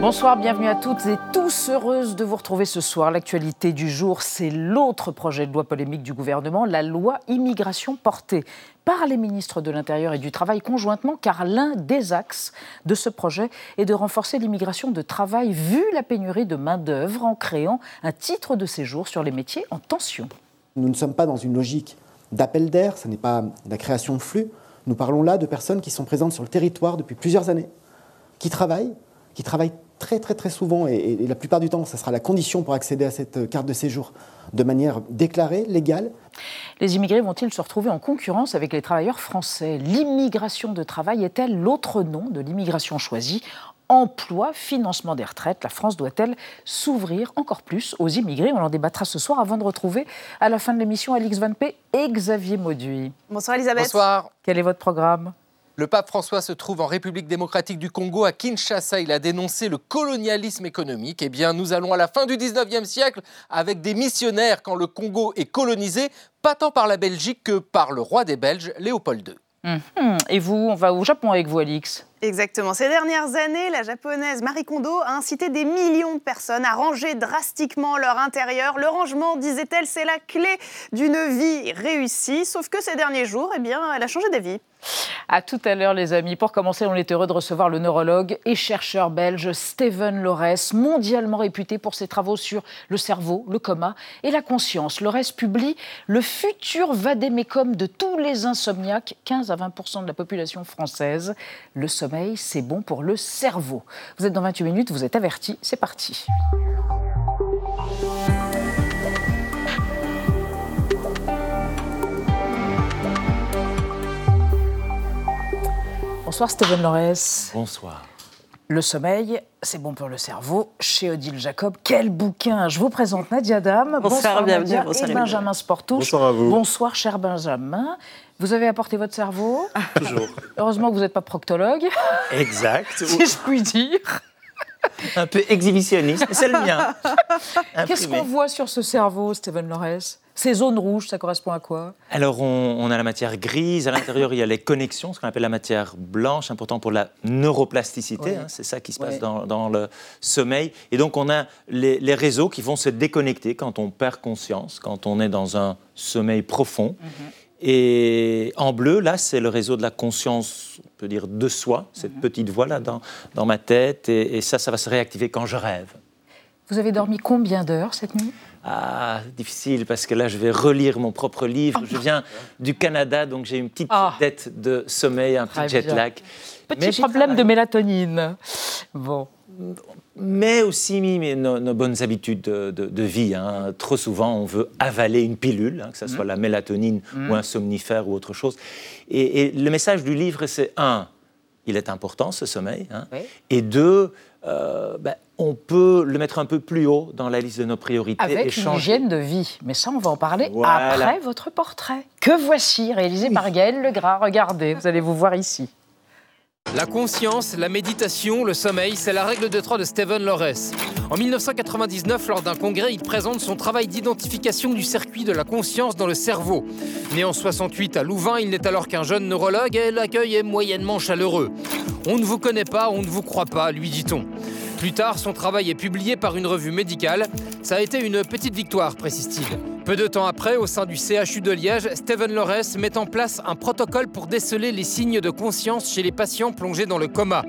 Bonsoir, bienvenue à toutes et tous. Heureuse de vous retrouver ce soir. L'actualité du jour, c'est l'autre projet de loi polémique du gouvernement, la loi immigration portée par les ministres de l'Intérieur et du Travail conjointement, car l'un des axes de ce projet est de renforcer l'immigration de travail vu la pénurie de main-d'œuvre en créant un titre de séjour sur les métiers en tension. Nous ne sommes pas dans une logique d'appel d'air, ce n'est pas la création de flux. Nous parlons là de personnes qui sont présentes sur le territoire depuis plusieurs années, qui travaillent, qui travaillent très très très souvent, et, la plupart du temps, ça sera la condition pour accéder à cette carte de séjour de manière déclarée, légale. Les immigrés vont-ils se retrouver en concurrence avec les travailleurs français? L'immigration de travail est-elle l'autre nom de l'immigration choisie? Emploi, financement des retraites, la France doit-elle s'ouvrir encore plus aux immigrés? On en débattra ce soir avant de retrouver à la fin de l'émission Alix Van P et Xavier Mauduit. Bonsoir Elisabeth. Bonsoir. Quel est votre programme? Le pape François se trouve en République démocratique du Congo, à Kinshasa. Il a dénoncé le colonialisme économique. Eh bien, nous allons à la fin du 19e siècle avec des missionnaires quand le Congo est colonisé, pas tant par la Belgique que par le roi des Belges, Léopold II. Mhm. Et vous, on va au Japon avec vous, Alix Exactement. Ces dernières années, la japonaise Marie Kondo a incité des millions de personnes à ranger drastiquement leur intérieur. Le rangement, disait-elle, c'est la clé d'une vie réussie. Sauf que ces derniers jours, eh bien, elle a changé d'avis. À tout à l'heure, les amis. Pour commencer, on est heureux de recevoir le neurologue et chercheur belge Steven Lorès, mondialement réputé pour ses travaux sur le cerveau, le coma et la conscience. Lorès publie Le futur vadémécum de tous les insomniaques, 15 à 20% de la population française. Le sommeil, c'est bon pour le cerveau. Vous êtes dans 28 minutes, vous êtes avertis, c'est parti. Bonsoir Steven Lorès. Bonsoir. Le sommeil, c'est bon pour le cerveau. Chez Odile Jacob, quel bouquin Je vous présente Nadia Dame. Bonsoir, bienvenue. et Benjamin Sportouche. Bonsoir à vous. Bonsoir, cher Benjamin. Vous avez apporté votre cerveau Toujours. Heureusement que vous n'êtes pas proctologue. Exact. si je puis dire. Un peu exhibitionniste, c'est le mien. Qu'est-ce qu'on voit sur ce cerveau, Steven Lorès ces zones rouges, ça correspond à quoi? Alors, on, a la matière grise. À l'intérieur, il y a les connexions, ce qu'on appelle la matière blanche, important pour la neuroplasticité. Hein, c'est ça qui se passe dans, le sommeil. Et donc, on a les, réseaux qui vont se déconnecter quand on perd conscience, quand on est dans un sommeil profond. Mhm. Et en bleu, là, c'est le réseau de la conscience, on peut dire, de soi, cette mhm. petite voix-là dans, dans, ma tête. et ça, ça va se réactiver quand je rêve. Vous avez dormi combien d'heures cette nuit? Ah, difficile parce que là, je vais relire mon propre livre. Je viens du Canada, donc j'ai une petite ah. dette de sommeil, un petit jet lag. Petit problème de mélatonine. Bon. Mais aussi nos, bonnes habitudes de, vie. Hein. Trop souvent, on veut avaler une pilule, hein, que ce soit mm. la mélatonine mm. ou un somnifère ou autre chose. Et, le message du livre, c'est un, il est important ce sommeil. Hein. Et deux, euh, ben, on peut le mettre un peu plus haut dans la liste de nos priorités. Avec une hygiène de vie. Mais ça, on va en parler après votre portrait. Que voici, réalisé par Gaël Legras. Regardez, vous allez vous voir ici. La conscience, la méditation, le sommeil, c'est la règle de trois de Stephen Lorès. En 1999, lors d'un congrès, il présente son travail d'identification du circuit de la conscience dans le cerveau. Né en 68 à Louvain, il n'est alors qu'un jeune neurologue et l'accueil est moyennement chaleureux. On ne vous connaît pas, on ne vous croit pas, lui dit-on. Plus tard, son travail est publié par une revue médicale. Ça a été une petite victoire, précise-t-il. Peu de temps après, au sein du CHU de Liège, Steven Lorès met en place un protocole pour déceler les signes de conscience chez les patients plongés dans le coma.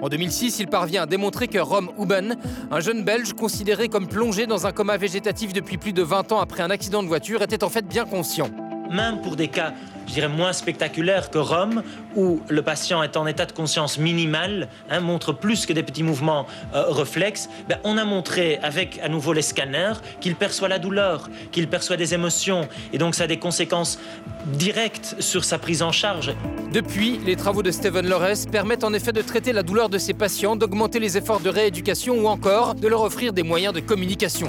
En 2006, il parvient à démontrer que Rom Huben, un jeune Belge considéré comme plongé dans un coma végétatif depuis plus de 20 ans après un accident de voiture, était en fait bien conscient. Même pour des cas je dirais, moins spectaculaire que Rome, où le patient est en état de conscience minimal, hein, montre plus que des petits mouvements euh, réflexes, ben, on a montré avec à nouveau les scanners qu'il perçoit la douleur, qu'il perçoit des émotions, et donc ça a des conséquences directes sur sa prise en charge. Depuis, les travaux de Steven Lorès permettent en effet de traiter la douleur de ses patients, d'augmenter les efforts de rééducation ou encore de leur offrir des moyens de communication.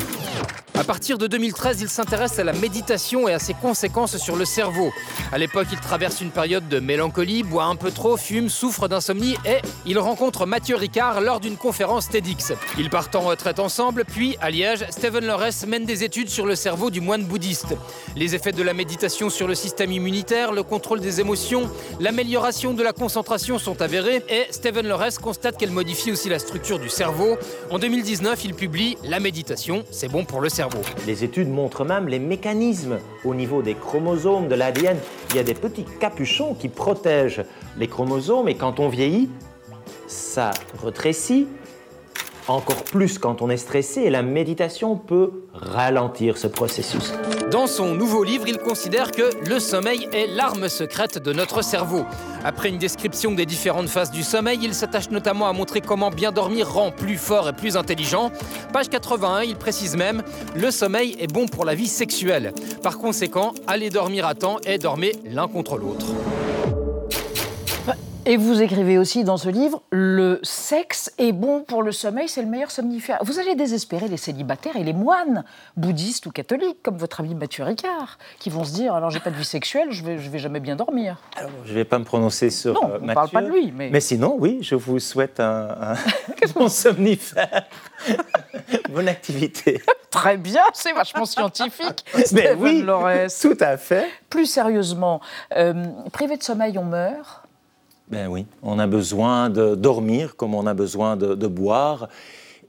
À partir de 2013, il s'intéresse à la méditation et à ses conséquences sur le cerveau. À l'époque, il traverse une période de mélancolie, boit un peu trop, fume, souffre d'insomnie et il rencontre Mathieu Ricard lors d'une conférence TEDx. Ils partent en retraite ensemble, puis à Liège, Stephen Lorès mène des études sur le cerveau du moine bouddhiste. Les effets de la méditation sur le système immunitaire, le contrôle des émotions, l'amélioration de la concentration sont avérés et Stephen Lorès constate qu'elle modifie aussi la structure du cerveau. En 2019, il publie La méditation, c'est bon pour le cerveau. Les études montrent même les mécanismes au niveau des chromosomes, de l'ADN. Il y a des petits capuchons qui protègent les chromosomes et quand on vieillit, ça retrécit encore plus quand on est stressé la méditation peut ralentir ce processus. Dans son nouveau livre, il considère que le sommeil est l'arme secrète de notre cerveau. Après une description des différentes phases du sommeil, il s'attache notamment à montrer comment bien dormir rend plus fort et plus intelligent. Page 81, il précise même Le sommeil est bon pour la vie sexuelle. Par conséquent, allez dormir à temps et dormez l'un contre l'autre. Et vous écrivez aussi dans ce livre, le sexe est bon pour le sommeil, c'est le meilleur somnifère. Vous allez désespérer les célibataires et les moines, bouddhistes ou catholiques, comme votre ami Mathieu Ricard, qui vont se dire, alors j'ai pas de vie sexuelle, je vais, je vais jamais bien dormir. Alors, je ne vais pas me prononcer sur non, euh, on Mathieu. parle pas de lui. Mais, Mais sinon, oui, je vous souhaite un, un bon somnifère. Bonne activité. Très bien, c'est vachement scientifique. Mais oui, Lorès. tout à fait. Plus sérieusement, euh, privé de sommeil, on meurt Ben oui, on a besoin de dormir comme on a besoin de, de boire.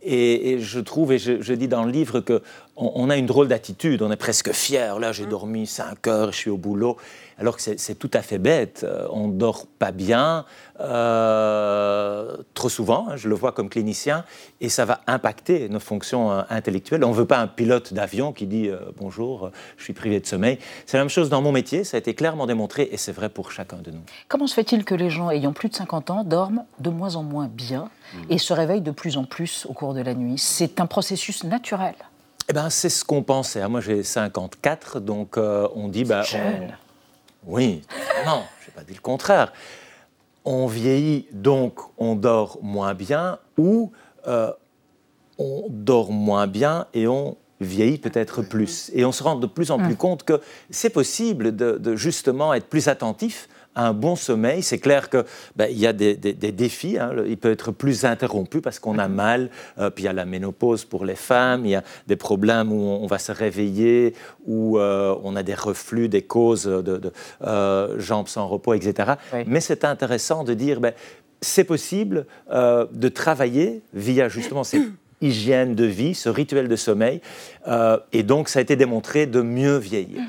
Et, et je trouve, et je, je dis dans le livre, qu'on on a une drôle d'attitude, on est presque fier. Là, j'ai dormi 5 heures, je suis au boulot. Alors que c'est c'est tout à fait bête. Euh, On ne dort pas bien, euh, trop souvent, hein, je le vois comme clinicien, et ça va impacter nos fonctions euh, intellectuelles. On ne veut pas un pilote d'avion qui dit euh, bonjour, je suis privé de sommeil. C'est la même chose dans mon métier, ça a été clairement démontré, et c'est vrai pour chacun de nous. Comment se fait-il que les gens ayant plus de 50 ans dorment de moins en moins bien et se réveillent de plus en plus au cours de la nuit? C'est un processus naturel. Eh ben, c'est ce qu'on pensait. hein. Moi, j'ai 54, donc on dit... Bah, Jeune. on- Oui, non, je n'ai pas dit le contraire. On vieillit, donc on dort moins bien, ou euh, on dort moins bien et on vieillit peut-être plus. Et on se rend de plus en plus compte que c'est possible de, de justement être plus attentif un bon sommeil. C'est clair qu'il y a des, des- des défis. hein. Il peut être plus interrompu parce qu'on a mal. Euh, puis il y a la ménopause pour les femmes. Il y a des problèmes où on, on va se réveiller, où euh, on a des reflux, des causes de, de, euh, jambes sans repos, etc. Oui. Mais c'est intéressant de dire, ben, c'est possible de travailler via justement cette hygiène de vie, ce rituel de sommeil. Et donc, ça a été démontré de mieux vieillir.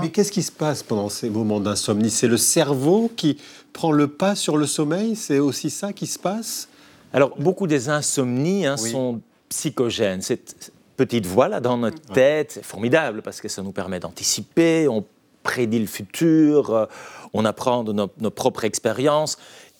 Mais, qu'est-ce qui se passe pendant ces moments d'insomnie? C'est le cerveau qui prend le pas sur le sommeil? C'est aussi ça qui se passe? Alors, beaucoup des insomnies hein, Oui. sont psychogènes. Cette petite voix là dans notre tête, c'est formidable parce que ça nous permet d'anticiper, on prédit le futur, euh, on apprend de nos, nos propres expériences.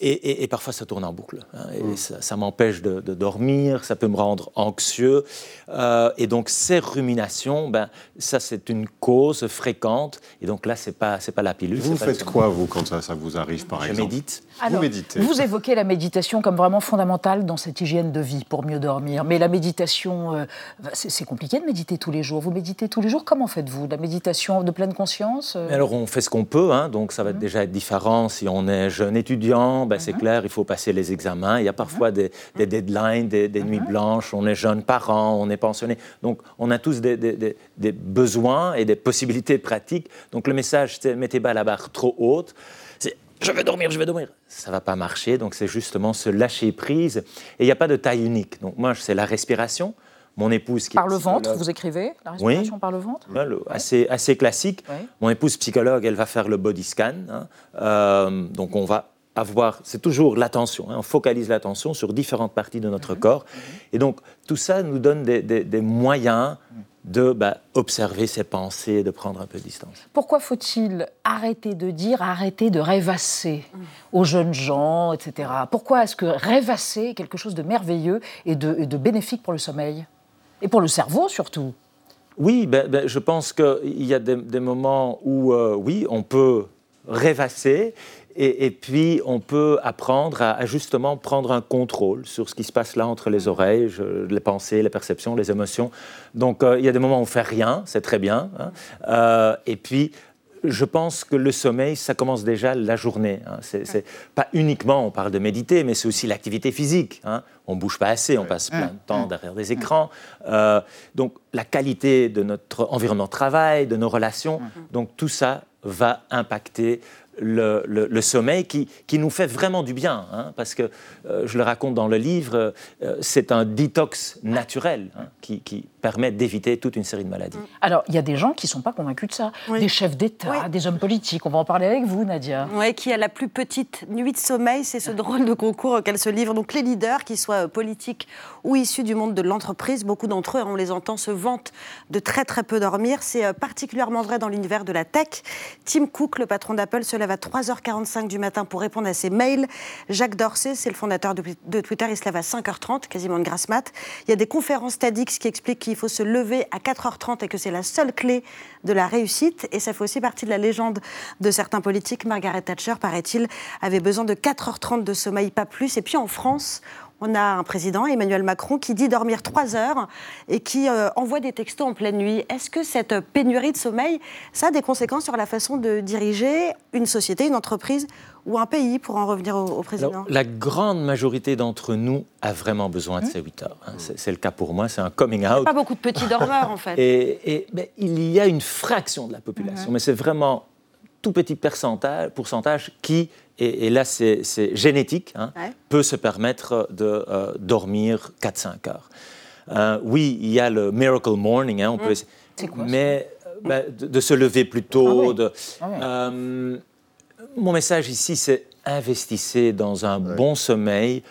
Et, et- et parfois, ça tourne en boucle. hein, et ça, ça m'empêche de, de dormir, ça peut me rendre anxieux. Euh, et donc, ces ruminations, ben, ça, c'est une cause fréquente. Et donc là, c'est pas, c'est pas la pilule. Vous faites quoi, vous, quand ça, ça vous arrive, par Je exemple médite. Vous méditez. Vous évoquez la méditation comme vraiment fondamentale dans cette hygiène de vie pour mieux dormir. Mais la méditation, euh, c'est compliqué de méditer tous les jours. Vous méditez tous les jours Comment faites-vous? La méditation de pleine conscience euh, Alors on fait ce qu'on peut, hein, donc ça va déjà être différent. Si on est jeune étudiant, ben, c'est clair, il faut passer les examens. Il y a parfois des, des deadlines, des, des nuits blanches. On est jeune parent, on est pensionné. Donc on a tous des, besoins et des possibilités pratiques. Donc le message, c'est mettez pas la barre trop haute. C'est je vais dormir, je vais dormir. Ça va pas marcher. Donc c'est justement se lâcher prise. Et il n'y a pas de taille unique. Donc moi, c'est la respiration. Mon épouse qui est Par le ventre, vous écrivez La Oui. respiration par le ventre assez, assez classique. Mon épouse psychologue, elle va faire le body scan. hein. Euh, donc on va avoir, c'est toujours l'attention, hein. on focalise l'attention sur différentes parties de notre corps. Et donc tout ça nous donne des, des- des moyens de bah, observer ses pensées, de prendre un peu de distance. Pourquoi faut-il arrêter de dire, arrêter de rêvasser aux jeunes gens, etc. Pourquoi est-ce que rêvasser est quelque chose de merveilleux et de, et de bénéfique pour le sommeil? Et pour le cerveau surtout Oui, ben, ben, je pense qu'il y a des, des moments où, euh, oui, on peut rêvasser Et, puis, on peut apprendre à, justement prendre un contrôle sur ce qui se passe là entre les oreilles, les pensées, les perceptions, les émotions. Donc, euh, il y a des moments où on fait rien, c'est très bien. Hein. Euh, et puis, je pense que le sommeil, ça commence déjà la journée. Hein. C'est, pas uniquement, on parle de méditer, mais c'est aussi l'activité physique. Hein. On bouge pas assez, on passe plein de temps derrière des écrans. Euh, donc la qualité de notre environnement de travail, de nos relations, donc tout ça va impacter le, sommeil qui, qui, nous fait vraiment du bien, hein, parce que euh, je le raconte dans le livre, euh, c'est un détox naturel hein, qui, qui, permet d'éviter toute une série de maladies. Alors, il y a des gens qui ne sont pas convaincus de ça, des chefs d'État, des hommes politiques. On va en parler avec vous, Nadia. Oui, qui a la plus petite nuit de sommeil, c'est ce drôle de concours auquel se livrent donc les leaders, qu'ils soient politiques ou issus du monde de l'entreprise. Beaucoup d'entre eux, on les entend, se vantent de très très peu dormir. C'est euh, particulièrement vrai dans l'univers de la tech. Tim Cook, le patron d'Apple, se lève à 3h45 du matin pour répondre à ses mails. Jacques Dorsey, c'est le fondateur de, Twitter, il se lève à 5h30, quasiment de grasse mat. Il y a des conférences TEDx qui expliquent qu'il faut se lever à 4h30 et que c'est la seule clé de la réussite. Et ça fait aussi partie de la légende de certains politiques. Margaret Thatcher, paraît-il, avait besoin de 4h30 de sommeil, pas plus. Et puis en France, on a un président, Emmanuel Macron, qui dit dormir 3 heures et qui euh, envoie des textos en pleine nuit. Est-ce que cette pénurie de sommeil, ça a des conséquences sur la façon de diriger une société, une entreprise ou un pays, pour en revenir au, président? La grande majorité d'entre nous a vraiment besoin de mmh. ces 8 heures. Hein. C'est le cas pour moi, c'est un coming out. Pas beaucoup de petits dormeurs, en fait. Et, ben, il y a une fraction de la population, mmh. mais c'est vraiment tout petit pourcentage, pourcentage qui et, là c'est génétique, hein, peut se permettre de euh, dormir 4-5 heures. Euh, oui, il y a le miracle morning, hein, on peut, mmh. quoi, mais euh, bah, de, se lever plus tôt. Ah de, ah mon message ici, c'est investissez dans un bon sommeil.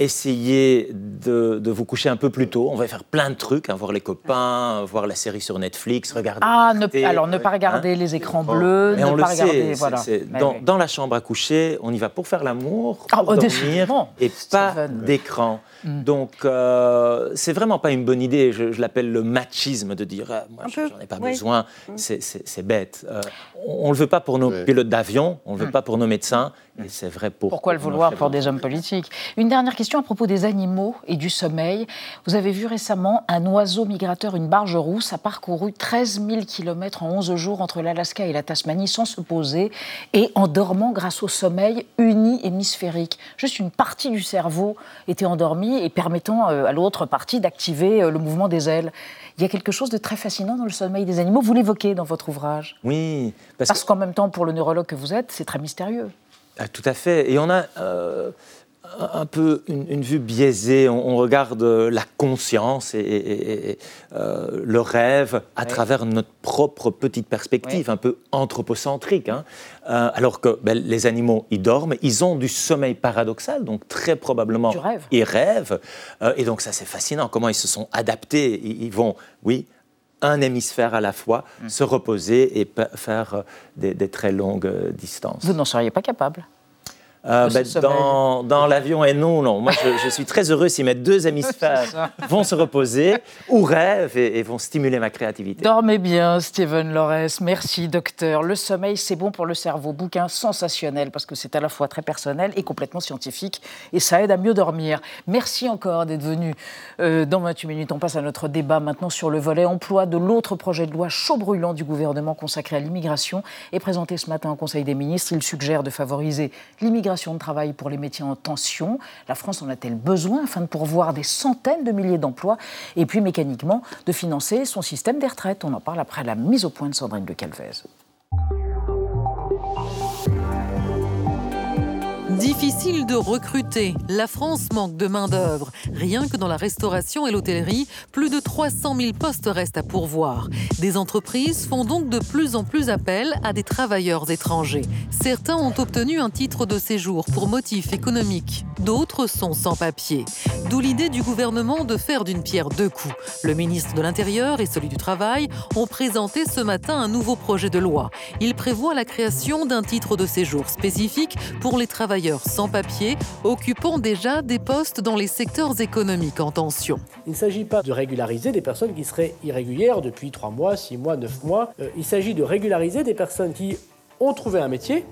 Essayez de, vous coucher un peu plus tôt. On va faire plein de trucs, hein, voir les copains, voir la série sur Netflix, regarder. Ah, alors ne pas regarder hein les écrans bleus, ne pas regarder. Voilà. dans, la chambre à coucher, on y va pour faire l'amour, ah, pour dormir, et pas d'écran. Mm. Donc, euh, c'est vraiment pas une bonne idée. Je, l'appelle le machisme de dire ah, moi, j'en ai pas besoin. Mm. C'est bête. Euh, on, ne le veut pas pour nos pilotes d'avion, on ne le veut mm. pas pour nos médecins. Et c'est vrai pour. Pourquoi le vouloir pour des hommes politiques? Une dernière question à propos des animaux et du sommeil. Vous avez vu récemment un oiseau migrateur, une barge rousse, a parcouru 13 000 km en 11 jours entre l'Alaska et la Tasmanie sans se poser et en dormant grâce au sommeil uni-hémisphérique. Juste une partie du cerveau était endormie et permettant euh, à l'autre partie d'activer euh, le mouvement des ailes. Il y a quelque chose de très fascinant dans le sommeil des animaux. Vous l'évoquez dans votre ouvrage. Oui. Parce, qu'en même temps, pour le neurologue que vous êtes, c'est très mystérieux. Ah, tout à fait. Et on a euh, un peu une, vue biaisée. On, regarde la conscience et, euh, le rêve à travers notre propre petite perspective, un peu anthropocentrique. Hein. Euh, alors que ben, les animaux, ils dorment, ils ont du sommeil paradoxal, donc très probablement, ils rêvent. et donc ça, c'est fascinant, comment ils se sont adaptés. Ils, vont, oui, un hémisphère à la fois, mm. se reposer et faire des, des très longues distances. Vous n'en seriez pas capable euh, ben, dans, dans l'avion et non, non. Moi, je, suis très heureux si mes deux hémisphères vont se reposer ou rêvent et, vont stimuler ma créativité. Dormez bien, Steven Lores. Merci, docteur. Le sommeil, c'est bon pour le cerveau. Bouquin sensationnel parce que c'est à la fois très personnel et complètement scientifique et ça aide à mieux dormir. Merci encore d'être venu euh, dans 28 minutes. On passe à notre débat maintenant sur le volet emploi de l'autre projet de loi chaud brûlant du gouvernement consacré à l'immigration et présenté ce matin au Conseil des ministres. Il suggère de favoriser l'immigration de travail pour les métiers en tension. La France en a-t-elle besoin afin de pourvoir des centaines de milliers d'emplois et puis mécaniquement de financer son système des retraites? On en parle après la mise au point de Sandrine de Calvez. Difficile de recruter. La France manque de main-d'œuvre. Rien que dans la restauration et l'hôtellerie, plus de 300 000 postes restent à pourvoir. Des entreprises font donc de plus en plus appel à des travailleurs étrangers. Certains ont obtenu un titre de séjour pour motif économique. D'autres sont sans papier. D'où l'idée du gouvernement de faire d'une pierre deux coups. Le ministre de l'Intérieur et celui du Travail ont présenté ce matin un nouveau projet de loi. Il prévoit la création d'un titre de séjour spécifique pour les travailleurs sans papier occupant déjà des postes dans les secteurs économiques en tension. Il ne s'agit pas de régulariser des personnes qui seraient irrégulières depuis 3 mois, 6 mois, 9 mois. Euh, il s'agit de régulariser des personnes qui ont trouvé un métier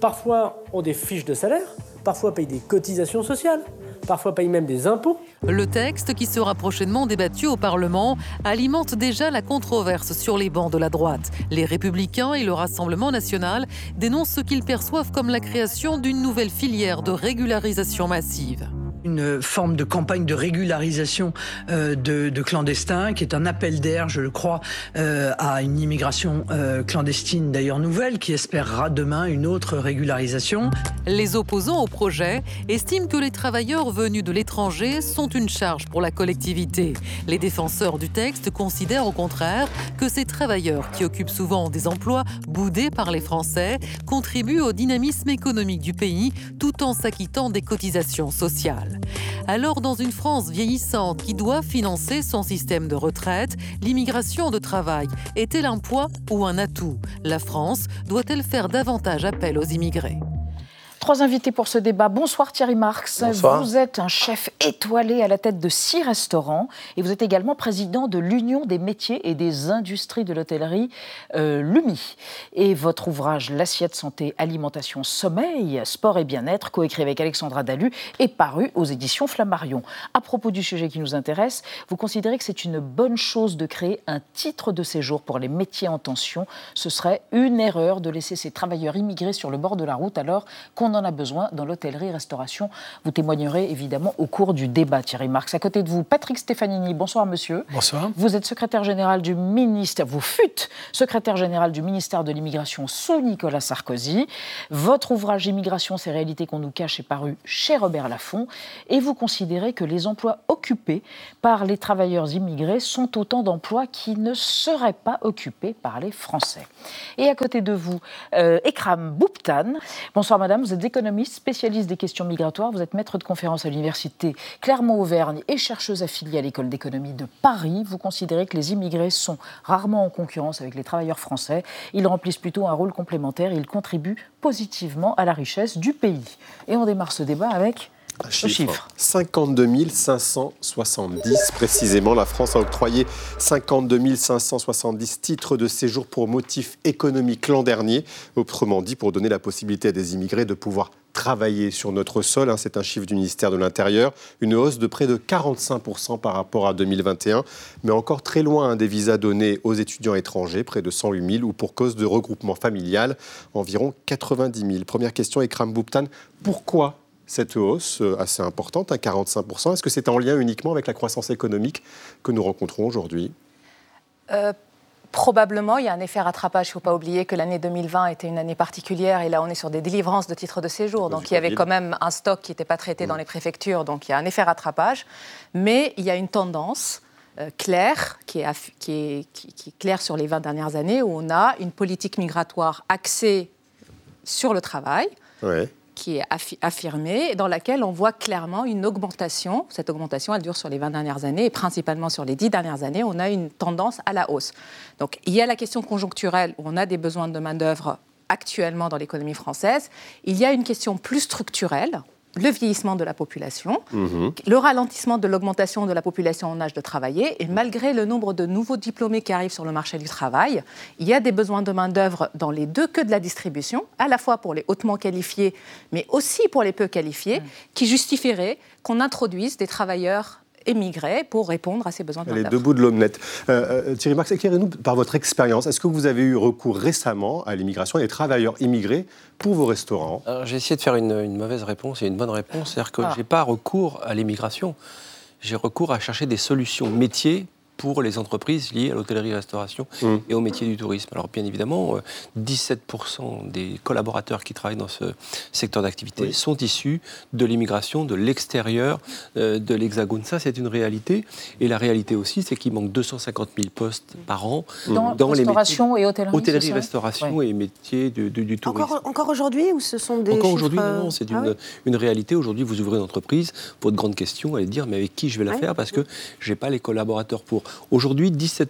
parfois ont des fiches de salaire, parfois payent des cotisations sociales, parfois même des impôts. Le texte, qui sera prochainement débattu au Parlement, alimente déjà la controverse sur les bancs de la droite. Les Républicains et le Rassemblement national dénoncent ce qu'ils perçoivent comme la création d'une nouvelle filière de régularisation massive une forme de campagne de régularisation euh, de, clandestins, qui est un appel d'air, je le crois, euh, à une immigration euh, clandestine d'ailleurs nouvelle, qui espérera demain une autre régularisation. Les opposants au projet estiment que les travailleurs venus de l'étranger sont une charge pour la collectivité. Les défenseurs du texte considèrent au contraire que ces travailleurs, qui occupent souvent des emplois boudés par les Français, contribuent au dynamisme économique du pays tout en s'acquittant des cotisations sociales. Alors, dans une France vieillissante qui doit financer son système de retraite, l'immigration de travail est-elle un poids ou un atout? La France doit-elle faire davantage appel aux immigrés? Trois invités pour ce débat. Bonsoir Thierry Marx. Vous êtes un chef étoilé à la tête de six restaurants et vous êtes également président de l'Union des métiers et des industries de l'hôtellerie, euh, l'UMI. Et votre ouvrage L'assiette santé, alimentation, sommeil, sport et bien-être, coécrit avec Alexandra Dalu, est paru aux éditions Flammarion. À propos du sujet qui nous intéresse, vous considérez que c'est une bonne chose de créer un titre de séjour pour les métiers en tension. Ce serait une erreur de laisser ces travailleurs immigrés sur le bord de la route alors qu'on en a besoin dans l'hôtellerie-restauration. Vous témoignerez évidemment au cours du débat, Thierry Marx. À côté de vous, Patrick Stefanini. Bonsoir, monsieur. Bonsoir. Vous êtes secrétaire général du ministère, vous fûtes secrétaire général du ministère de l'Immigration sous Nicolas Sarkozy. Votre ouvrage Immigration, ces réalités qu'on nous cache est paru chez Robert Laffont. Et vous considérez que les emplois occupés par les travailleurs immigrés sont autant d'emplois qui ne seraient pas occupés par les Français. Et à côté de vous, euh, Ekram Bouptan. Bonsoir, madame. Vous êtes économiste, spécialiste des questions migratoires. Vous êtes maître de conférence à l'université Clermont-Auvergne et chercheuse affiliée à l'école d'économie de Paris. Vous considérez que les immigrés sont rarement en concurrence avec les travailleurs français. Ils remplissent plutôt un rôle complémentaire. Ils contribuent positivement à la richesse du pays. Et on démarre ce débat avec un chiffre. 52 570 précisément. La France a octroyé 52 570 titres de séjour pour motif économique l'an dernier. Autrement dit, pour donner la possibilité à des immigrés de pouvoir travailler sur notre sol. Hein. C'est un chiffre du ministère de l'Intérieur. Une hausse de près de 45% par rapport à 2021, mais encore très loin hein, des visas donnés aux étudiants étrangers, près de 108 000, ou pour cause de regroupement familial, environ 90 000. Première question, Ekram Bouptan, pourquoi cette hausse euh, assez importante, à 45%. Est-ce que c'est en lien uniquement avec la croissance économique que nous rencontrons aujourd'hui? Euh, Probablement, il y a un effet rattrapage. Il ne faut pas oublier que l'année 2020 était une année particulière et là, on est sur des délivrances de titres de séjour. Donc, il y avait quand même un stock qui n'était pas traité dans mm. les préfectures. Donc, il y a un effet rattrapage. Mais il y a une tendance euh, claire qui est, qui, est, qui est claire sur les 20 dernières années où on a une politique migratoire axée sur le travail. Ouais qui est affirmée, dans laquelle on voit clairement une augmentation. Cette augmentation, elle dure sur les 20 dernières années, et principalement sur les 10 dernières années, on a une tendance à la hausse. Donc il y a la question conjoncturelle, où on a des besoins de main-d'œuvre actuellement dans l'économie française. Il y a une question plus structurelle, le vieillissement de la population, mhm. le ralentissement de l'augmentation de la population en âge de travailler, et malgré le nombre de nouveaux diplômés qui arrivent sur le marché du travail, il y a des besoins de main-d'œuvre dans les deux queues de la distribution, à la fois pour les hautement qualifiés, mais aussi pour les peu qualifiés, mhm. qui justifieraient qu'on introduise des travailleurs émigrer pour répondre à ces besoins de Les deux bouts de l'omelette. Euh, euh, Thierry Marx, éclairez-nous par votre expérience. Est-ce que vous avez eu recours récemment à l'immigration et des travailleurs immigrés pour vos restaurants? J'ai essayé de faire une, mauvaise réponse et une bonne réponse. C'est-à-dire que ah. je n'ai pas recours à l'immigration. J'ai recours à chercher des solutions métiers pour les entreprises liées à l'hôtellerie-restauration mmh. et au métier du tourisme. Alors bien évidemment, 17% euh, des collaborateurs qui travaillent dans ce secteur d'activité sont issus de l'immigration de l'extérieur euh, de l'Hexagone. Ça, c'est une réalité. Et la réalité aussi, c'est qu'il manque 250 000 postes par an dans, les restauration et hôtellerie. Hôtellerie, restauration et métiers du, tourisme. Encore, encore aujourd'hui ou ce sont des Encore aujourd'hui, non, c'est ah une, une, réalité. Aujourd'hui, vous ouvrez une entreprise, votre grande question, allez dire, mais avec qui je vais la faire Parce que je n'ai pas les collaborateurs pour. Aujourd'hui, 17%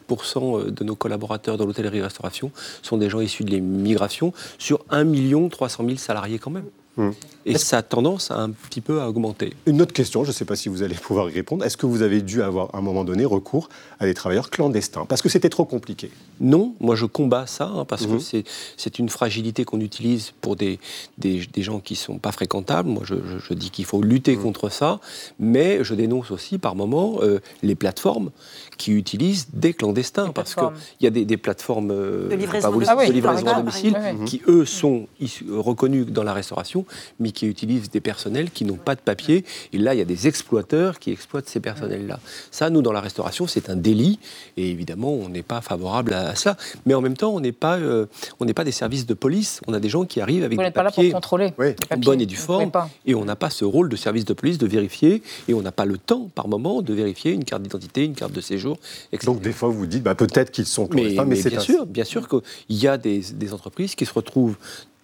euh, de nos collaborateurs dans l'hôtellerie-restauration sont des gens issus de l'immigration sur 1 300 000 salariés quand même. Mmh. Et ça a tendance à un petit peu à augmenter. Une autre question, je ne sais pas si vous allez pouvoir y répondre. Est-ce que vous avez dû avoir à un moment donné recours à des travailleurs clandestins? Parce que c'était trop compliqué. Non, moi je combats ça, hein, parce que mmh. c'est une fragilité qu'on utilise pour des, des, gens qui ne sont pas fréquentables. Moi je, je, dis qu'il faut lutter mmh. contre ça, mais je dénonce aussi par moments euh, les plateformes qui utilisent des clandestins, parce qu'il y a des, des plateformes euh, de livraison, à domicile qui, eux, sont reconnus dans la restauration, mais qui utilisent des personnels qui n'ont pas de papier. Et là, il y a des exploiteurs qui exploitent ces personnels-là. Ça, nous, dans la restauration, c'est un délit. Et évidemment, on n'est pas favorable à, ça. Mais en même temps, on n'est pas, euh, on n'est pas des services de police. On a des gens qui arrivent avec des papiers. Pas là pour contrôler. Oui. Bonne et du forme. Et on n'a pas ce rôle de service de police de vérifier. Et on n'a pas le temps, par moment, de vérifier une carte d'identité, une carte de séjour. Etc. Donc des fois, vous dites, bah, peut-être qu'ils sont clandestins, mais, mais, bien sûr, bien sûr qu'il y a des, des entreprises qui se retrouvent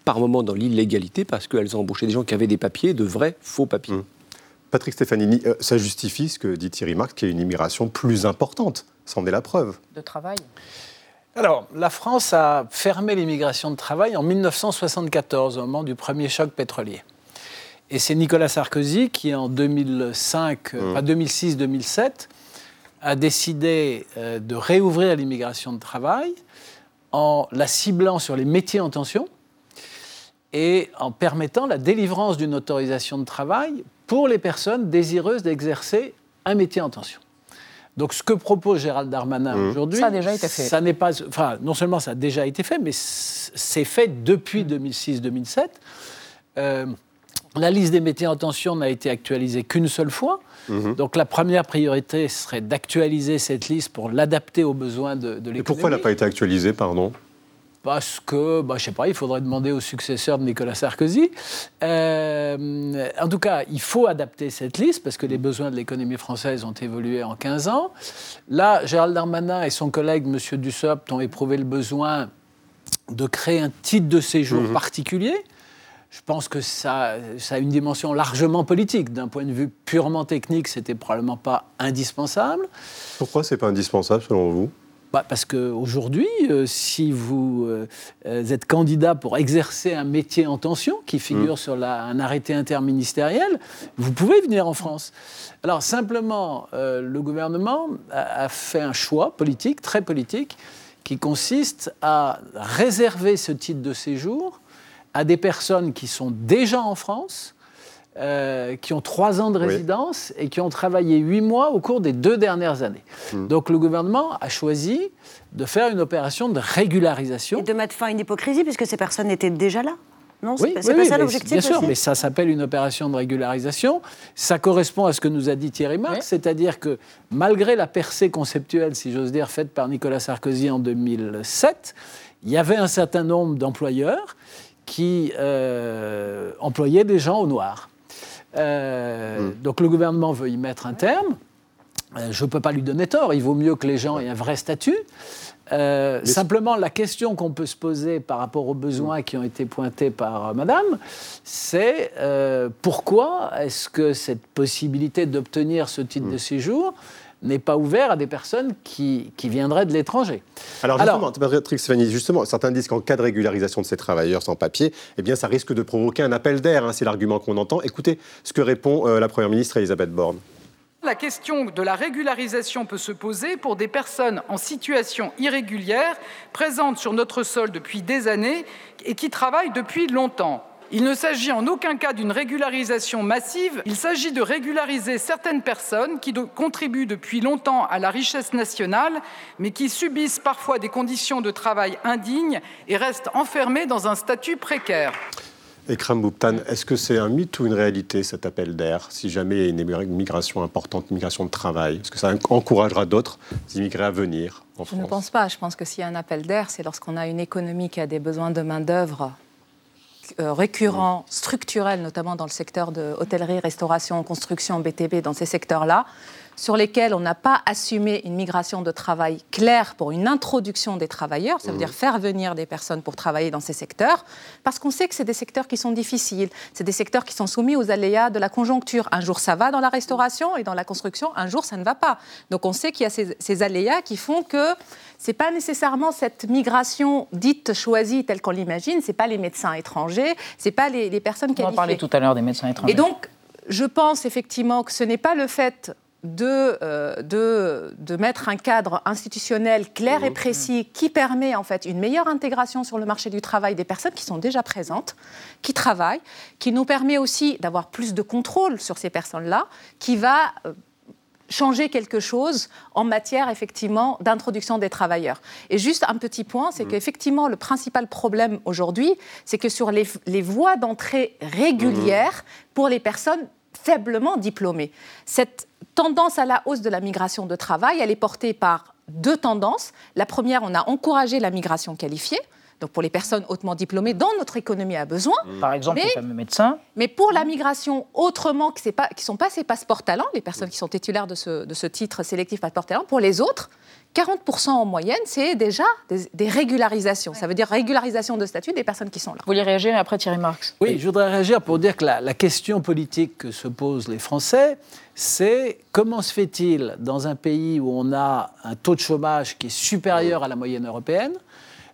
par moments dans l'illégalité parce qu'elles ont embauché des gens qui avaient des papiers, de vrais faux papiers. Mmh. Patrick Stefanini, euh, ça justifie ce que dit Thierry Marx, qu'il y ait une immigration plus importante. C'en est la preuve. De travail alors, la France a fermé l'immigration de travail en 1974, au moment du premier choc pétrolier. Et c'est Nicolas Sarkozy qui, en 2005, 2006-2007, mmh. a décidé euh, de réouvrir l'immigration de travail en la ciblant sur les métiers en tension, et en permettant la délivrance d'une autorisation de travail pour les personnes désireuses d'exercer un métier en tension. Donc, ce que propose Gérald Darmanin mmh. aujourd'hui, ça a déjà été fait. Ça n'est pas, enfin, non seulement ça a déjà été fait, mais c'est fait depuis 2006-2007. Euh, la liste des métiers en tension n'a été actualisée qu'une seule fois. Mmh. Donc, la première priorité serait d'actualiser cette liste pour l'adapter aux besoins de, de l'économie. Et pourquoi elle n'a pas été actualisée, pardon? Parce que, bah, je ne sais pas, il faudrait demander au successeur de Nicolas Sarkozy. Euh, en tout cas, il faut adapter cette liste parce que les besoins de l'économie française ont évolué en 15 ans. Là, Gérald Darmanin et son collègue, M. Dussopt, ont éprouvé le besoin de créer un titre de séjour mhm. particulier. Je pense que ça, ça, a une dimension largement politique. D'un point de vue purement technique, c'était probablement pas indispensable. Pourquoi c'est pas indispensable selon vous? Bah Parce qu'aujourd'hui, euh, si vous euh, êtes candidat pour exercer un métier en tension, qui figure mmh. sur la, un arrêté interministériel, vous pouvez venir en France. Alors simplement, euh, le gouvernement a, a, fait un choix politique, très politique, qui consiste à réserver ce titre de séjour à des personnes qui sont déjà en France, euh, qui ont trois ans de résidence et qui ont travaillé huit mois au cours des deux dernières années. Hmm. Donc le gouvernement a choisi de faire une opération de régularisation. Et de mettre fin à une hypocrisie, puisque ces personnes étaient déjà là non, c'est oui, pas, ça l'objectif. Bien sûr, mais ça s'appelle une opération de régularisation. Ça correspond à ce que nous a dit Thierry Marx, c'est-à-dire que malgré la percée conceptuelle, si j'ose dire, faite par Nicolas Sarkozy en 2007, il y avait un certain nombre d'employeurs qui euh, employaient des gens au noir. Euh, hmm. Donc le gouvernement veut y mettre un terme. Euh, je ne peux pas lui donner tort, il vaut mieux que les gens aient un vrai statut. Euh, simplement, la question qu'on peut se poser par rapport aux besoins hmm. qui ont été pointés par Madame, c'est pourquoi est-ce que cette possibilité d'obtenir ce titre de hmm. séjour n'est pas ouvert à des personnes qui, qui viendraient de l'étranger. Alors justement, Patrick Stéphanie, justement, certains disent qu'en cas de régularisation de ces travailleurs sans papier, eh bien ça risque de provoquer un appel d'air, hein, c'est l'argument qu'on entend. Écoutez ce que répond euh, la Première ministre Elisabeth Borne. La question de la régularisation peut se poser pour des personnes en situation irrégulière, présentes sur notre sol depuis des années et qui travaillent depuis longtemps. Il ne s'agit en aucun cas d'une régularisation massive, il s'agit de régulariser certaines personnes qui contribuent depuis longtemps à la richesse nationale, mais qui subissent parfois des conditions de travail indignes et restent enfermées dans un statut précaire. Ekram Bouptan, est-ce que c'est un mythe ou une réalité cet appel d'air Si jamais il y a une migration importante, une migration de travail, est-ce que ça encouragera d'autres immigrés à venir en France Je ne pense pas. Je pense que s'il y a un appel d'air, c'est lorsqu'on a une économie qui a des besoins de main-d'œuvre euh, récurrents, structurels, notamment dans le secteur de hôtellerie, restauration, construction, BTB, dans ces secteurs-là, sur lesquels on n'a pas assumé une migration de travail claire pour une introduction des travailleurs, ça veut dire faire venir des personnes pour travailler dans ces secteurs, parce qu'on sait que c'est des secteurs qui sont difficiles, c'est des secteurs qui sont soumis aux aléas de la conjoncture. Un jour ça va dans la restauration et dans la construction, un jour ça ne va pas. Donc on sait qu'il y a ces, ces aléas qui font que c'est pas nécessairement cette migration dite choisie telle qu'on l'imagine, c'est pas les médecins étrangers, c'est pas les, les personnes qualifiées. On en parlait tout à l'heure des médecins étrangers. Et donc, je pense effectivement que ce n'est pas le fait de, euh, de, de, mettre un cadre institutionnel clair et précis qui permet en fait une meilleure intégration sur le marché du travail des personnes qui sont déjà présentes, qui travaillent, qui nous permet aussi d'avoir plus de contrôle sur ces personnes-là, qui va euh, changer quelque chose en matière effectivement d'introduction des travailleurs. Et juste un petit point, c'est qu'effectivement le principal problème aujourd'hui, c'est que sur les, les voies d'entrée régulières pour les personnes faiblement diplômées, cette tendance à la hausse de la migration de travail, elle est portée par deux tendances. La première, on a encouragé la migration qualifiée. Donc pour les personnes hautement diplômées dont notre économie a besoin. Par exemple, mais, les fameux médecins. Mais pour la migration autrement, qui ne sont pas ces passeports talents, les personnes qui sont titulaires de ce, de ce titre sélectif passeport talent, pour les autres, 40% en moyenne, c'est déjà des, des, régularisations. Ça veut dire régularisation de statut des personnes qui sont là. Vous voulez réagir après Thierry Marx? Oui, je voudrais réagir pour dire que la, la question politique que se posent les Français, c'est comment se fait-il dans un pays où on a un taux de chômage qui est supérieur à la moyenne européenne,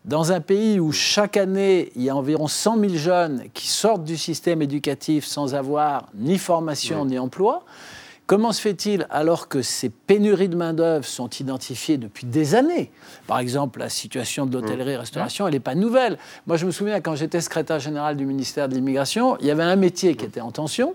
dans un pays où chaque année, il y a environ 100 000 jeunes qui sortent du système éducatif sans avoir ni formation ni emploi, Comment se fait-il, alors que ces pénuries de main-d'œuvre sont identifiées depuis des années Par exemple, la situation de l'hôtellerie-restauration, elle n'est pas nouvelle. Moi, je me souviens, quand j'étais secrétaire général du ministère de l'Immigration, il y avait un métier qui était en tension.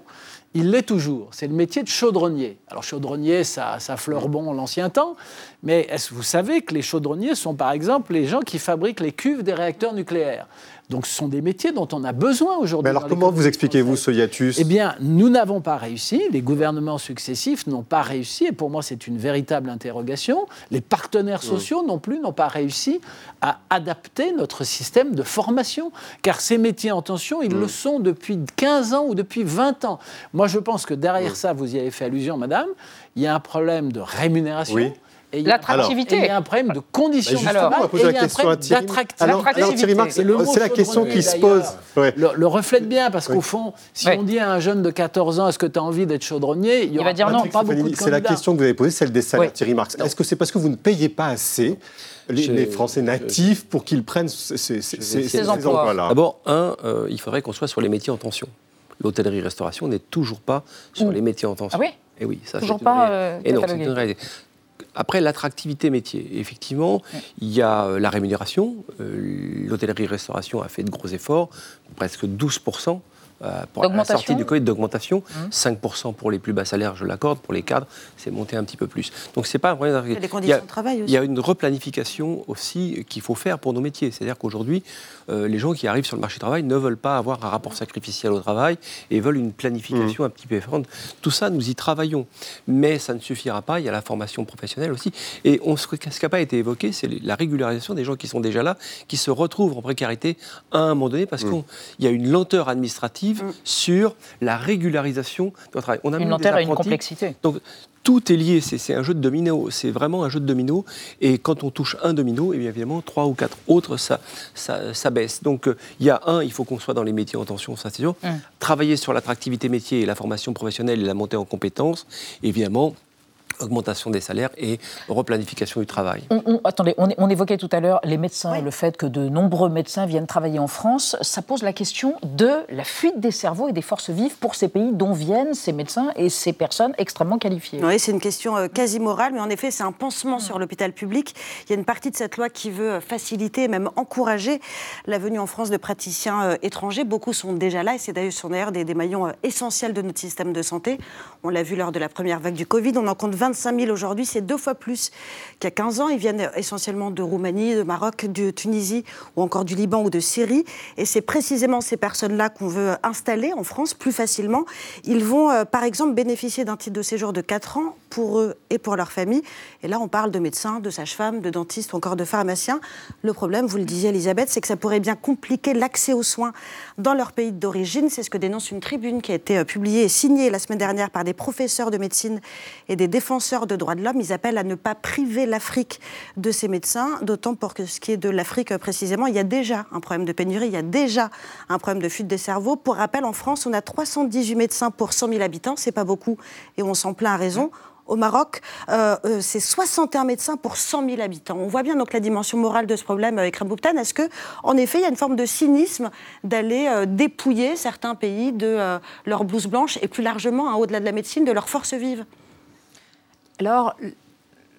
Il l'est toujours. C'est le métier de chaudronnier. Alors, chaudronnier, ça, ça fleure bon l'ancien temps. Mais est-ce que vous savez que les chaudronniers sont, par exemple, les gens qui fabriquent les cuves des réacteurs nucléaires? Donc ce sont des métiers dont on a besoin aujourd'hui. Mais alors comment vous expliquez-vous ce hiatus? Eh bien, nous n'avons pas réussi, les gouvernements successifs n'ont pas réussi, et pour moi c'est une véritable interrogation. Les partenaires sociaux non plus n'ont pas réussi à adapter notre système de formation, car ces métiers en tension, ils le sont depuis 15 ans ou depuis 20 ans. Moi je pense que derrière ça, vous y avez fait allusion, madame, il y a un problème de rémunération. L'attractivité. Il y a un problème de conditions de travail. On va poser la question à Thierry. Alors, alors Thierry Marx, c'est la question qui se pose. Ouais. Le, le, reflète bien, parce qu'au fond, si ouais. on dit à un jeune de 14 ans, est-ce que tu as envie d'être chaudronnier Il, il va dire non, pas beaucoup de C'est la question que vous avez posée, celle des salaires, Thierry Marx. Est-ce que c'est parce que vous ne payez pas assez les, Français natifs je, pour qu'ils prennent ces, ces, ces, ces emplois-là? D'abord, un, euh, il faudrait qu'on soit sur les métiers en tension. L'hôtellerie-restauration n'est toujours pas sur Mmh. les métiers en tension. Ah oui Et oui, ça, toujours pas une... euh, Et non, c'est une réalité. Après, l'attractivité métier. Effectivement, ouais. il y a euh, la rémunération. Euh, L'hôtellerie-restauration a fait de gros efforts, presque 12 euh, pour la sortie du Covid d'augmentation, mmh. 5% pour les plus bas salaires, je l'accorde, pour les cadres, c'est monté un petit peu plus. Donc c'est pas un problème Il y a des conditions il y a, de travail aussi. Il y a une replanification aussi qu'il faut faire pour nos métiers. C'est-à-dire qu'aujourd'hui, euh, les gens qui arrivent sur le marché du travail ne veulent pas avoir un rapport sacrificiel au travail et veulent une planification mmh. un petit peu différente. Tout ça, nous y travaillons. Mais ça ne suffira pas, il y a la formation professionnelle aussi. Et on, ce qui n'a pas été évoqué, c'est la régularisation des gens qui sont déjà là, qui se retrouvent en précarité à un moment donné, parce mmh. qu'il y a une lenteur administrative Mmh. sur la régularisation de votre travail. On a une lenteur et une complexité. Donc, tout est lié, c'est un jeu de domino, c'est vraiment un jeu de domino. Et quand on touche un domino, et bien évidemment, trois ou quatre autres, ça, ça, ça baisse. Donc il euh, y a un, il faut qu'on soit dans les métiers en tension, ça c'est sûr. Mmh. Travailler sur l'attractivité métier et la formation professionnelle et la montée en compétences, évidemment augmentation des salaires et replanification du travail. On, on, attendez, on, on, évoquait tout à l'heure les médecins oui. et le fait que de nombreux médecins viennent travailler en France. Ça pose la question de la fuite des cerveaux et des forces vives pour ces pays dont viennent ces médecins et ces personnes extrêmement qualifiées. Oui, c'est une question euh, quasi morale, mais en effet, c'est un pansement mmh. sur l'hôpital public. Il y a une partie de cette loi qui veut faciliter, même encourager la venue en France de praticiens euh, étrangers. Beaucoup sont déjà là et c'est d'ailleurs des, des, maillons euh, essentiels de notre système de santé. On l'a vu lors de la première vague du Covid. On en compte 25 000 aujourd'hui, c'est deux fois plus qu'il y a 15 ans. Ils viennent essentiellement de Roumanie, de Maroc, de Tunisie ou encore du Liban ou de Syrie. Et c'est précisément ces personnes-là qu'on veut installer en France plus facilement. Ils vont, euh, par exemple, bénéficier d'un titre de séjour de 4 ans pour eux et pour leur famille. Et là, on parle de médecins, de sages-femmes, de dentistes ou encore de pharmaciens. Le problème, vous le disiez, Elisabeth, c'est que ça pourrait bien compliquer l'accès aux soins dans leur pays d'origine. C'est ce que dénonce une tribune qui a été publiée et signée la semaine dernière par des professeurs de médecine et des défenseurs défenseurs de droits de l'homme, ils appellent à ne pas priver l'Afrique de ses médecins, d'autant pour ce qui est de l'Afrique précisément, il y a déjà un problème de pénurie, il y a déjà un problème de fuite des cerveaux. Pour rappel, en France, on a 318 médecins pour 100 000 habitants, c'est pas beaucoup, et on s'en plaint à raison. Au Maroc, euh, euh, c'est 61 médecins pour 100 000 habitants. On voit bien donc la dimension morale de ce problème avec Bouptan. Est-ce que, en effet, il y a une forme de cynisme d'aller euh, dépouiller certains pays de leur blouse blanche et plus largement, au-delà de la médecine, de leur force vive? Alors,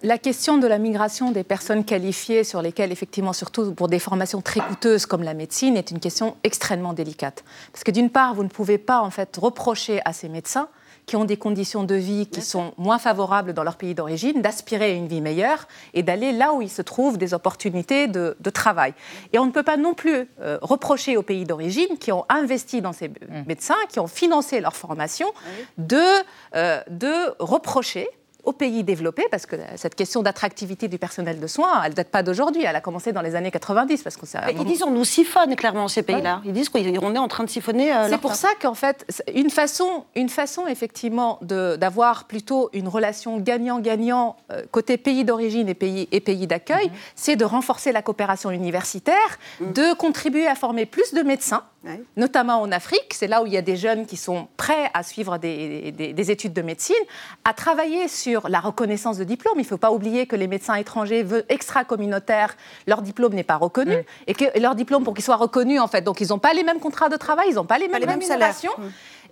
la question de la migration des personnes qualifiées, sur lesquelles, effectivement, surtout pour des formations très coûteuses comme la médecine, est une question extrêmement délicate. Parce que d'une part, vous ne pouvez pas, en fait, reprocher à ces médecins qui ont des conditions de vie qui sont moins favorables dans leur pays d'origine, d'aspirer à une vie meilleure et d'aller là où ils se trouvent des opportunités de, travail. Et on ne peut pas non plus euh, reprocher aux pays d'origine qui ont investi dans ces mmh. médecins, qui ont financé leur formation, de, euh, de reprocher aux pays développés, parce que cette question d'attractivité du personnel de soins, elle ne date pas d'aujourd'hui, elle a commencé dans les années 90. Parce que Ils disent on nous siphonne clairement ces pays-là. Ils disent qu'on est en train de siphonner. Euh, c'est pour ça qu'en fait, une façon, une façon effectivement d'avoir plutôt une relation gagnant-gagnant euh, côté pays d'origine et pays, et pays d'accueil, mhm. c'est de renforcer la coopération universitaire, mhm. de contribuer à former plus de médecins notamment en Afrique. C'est là où il y a des jeunes qui sont prêts à suivre des, études de médecine, à travailler sur la reconnaissance de diplômes. Il ne faut pas oublier que les médecins étrangers extra-communautaires, leur diplôme n'est pas reconnu. Mm. Et que leur diplôme, pour qu'il soit reconnu, en fait, donc ils n'ont pas les mêmes contrats de travail, ils n'ont pas les mêmes, rémunérations. Mm.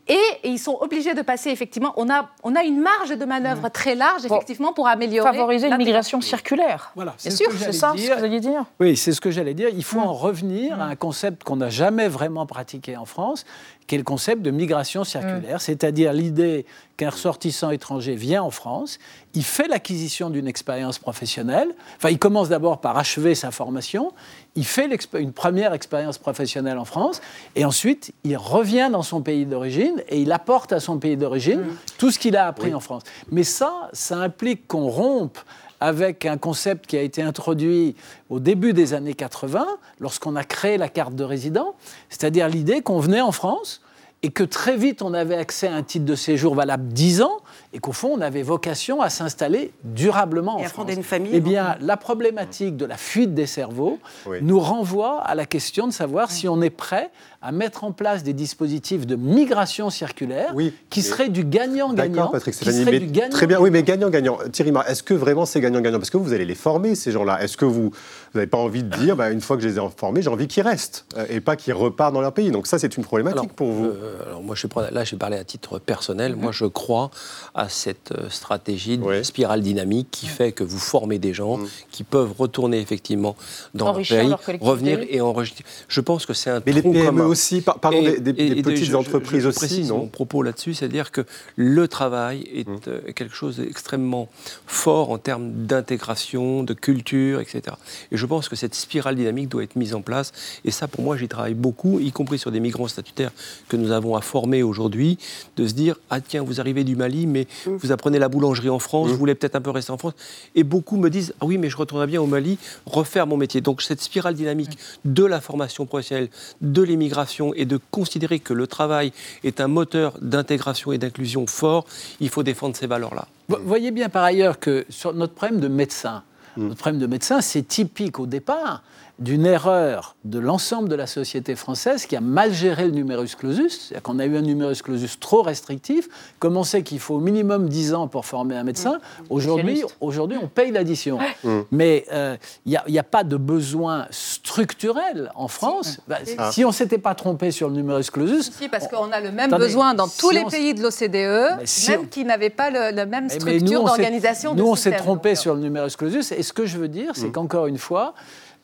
Et, ils sont obligés de passer, effectivement, on a, on a une marge de manœuvre mm. très large, effectivement, pour améliorer. Favoriser une migration circulaire. Voilà, Bien sûr, c'est ça ce que vous alliez dire. Oui, c'est ce que j'allais dire. Il faut mm. en revenir à un concept qu'on n'a jamais vraiment pratiqué en France, qui est le concept de migration circulaire, mm. c'est-à-dire l'idée qu'un ressortissant étranger vient en France, il fait l'acquisition d'une expérience professionnelle, enfin il commence d'abord par achever sa formation, il fait une première expérience professionnelle en France, et ensuite il revient dans son pays d'origine et il apporte à son pays d'origine mm. tout ce qu'il a appris en France. Mais ça, ça implique qu'on rompe avec un concept qui a été introduit au début des années 80, lorsqu'on a créé la carte de résident, c'est-à-dire l'idée qu'on venait en France et que très vite on avait accès à un titre de séjour valable 10 ans et qu'au fond on avait vocation à s'installer durablement et en à France. une famille. Eh bien, la problématique de la fuite des cerveaux nous renvoie à la question de savoir si on est prêt à mettre en place des dispositifs de migration circulaire qui seraient du gagnant-gagnant. D'accord, Patrick Très bien, oui, mais gagnant-gagnant. Thierry est-ce que vraiment c'est gagnant-gagnant? Parce que vous allez les former, ces gens-là. Est-ce que vous n'avez pas envie de dire, bah, une fois que je les ai formés, j'ai envie qu'ils restent euh, et pas qu'ils repartent dans leur pays Donc ça, c'est une problématique pour vous. Euh, alors moi, je là, j'ai parlé à titre personnel. Moi, je crois à cette euh, stratégie de spirale dynamique qui fait que vous formez des gens mm. qui peuvent retourner effectivement dans leur pays, revenir et enregistrer. Je pense que c'est un Mais les PME aussi, parlons des, petites entreprises aussi, non mon propos là-dessus, c'est-à-dire que le travail est mm. euh, quelque chose d'extrêmement fort en termes d'intégration, de culture, etc. Et je pense que cette spirale dynamique doit être mise en place. Et ça, pour moi, j'y travaille beaucoup, y compris sur des migrants statutaires que nous avons à former aujourd'hui, de se dire ah tiens, vous arrivez du Mali, mais mm. vous apprenez la boulangerie en France, mm. vous voulez peut-être un peu rester en France. Et beaucoup me disent ah oui, mais je retournerai bien au Mali, refaire mon métier. Donc cette spirale dynamique de la formation professionnelle, de l'immigration et de considérer que le travail est un moteur d'intégration et d'inclusion fort, il faut défendre ces valeurs-là. Vous voyez bien par ailleurs que sur notre problème de médecin, mm. Notre problème de médecin, c'est typique au départ d'une erreur de l'ensemble de la société française qui a mal géré le numerus clausus, c'est-à-dire qu'on a eu un numerus clausus trop restrictif. Comme on sait qu'il faut au minimum 10 ans pour former un médecin, mmh. aujourd'hui, aujourd'hui on paye l'addition. Mmh. Mais il euh, n'y a, pas de besoin structurel en France. Bah, si on ne s'était pas trompé sur le numerus clausus... Si, parce qu'on a le même besoin dans tous les pays de l'OCDE, même qui n'avaient pas la même structure d'organisation. Nous, on s'est trompé sur le numerus clausus. Et ce que je veux dire, c'est mmh. qu'encore une fois,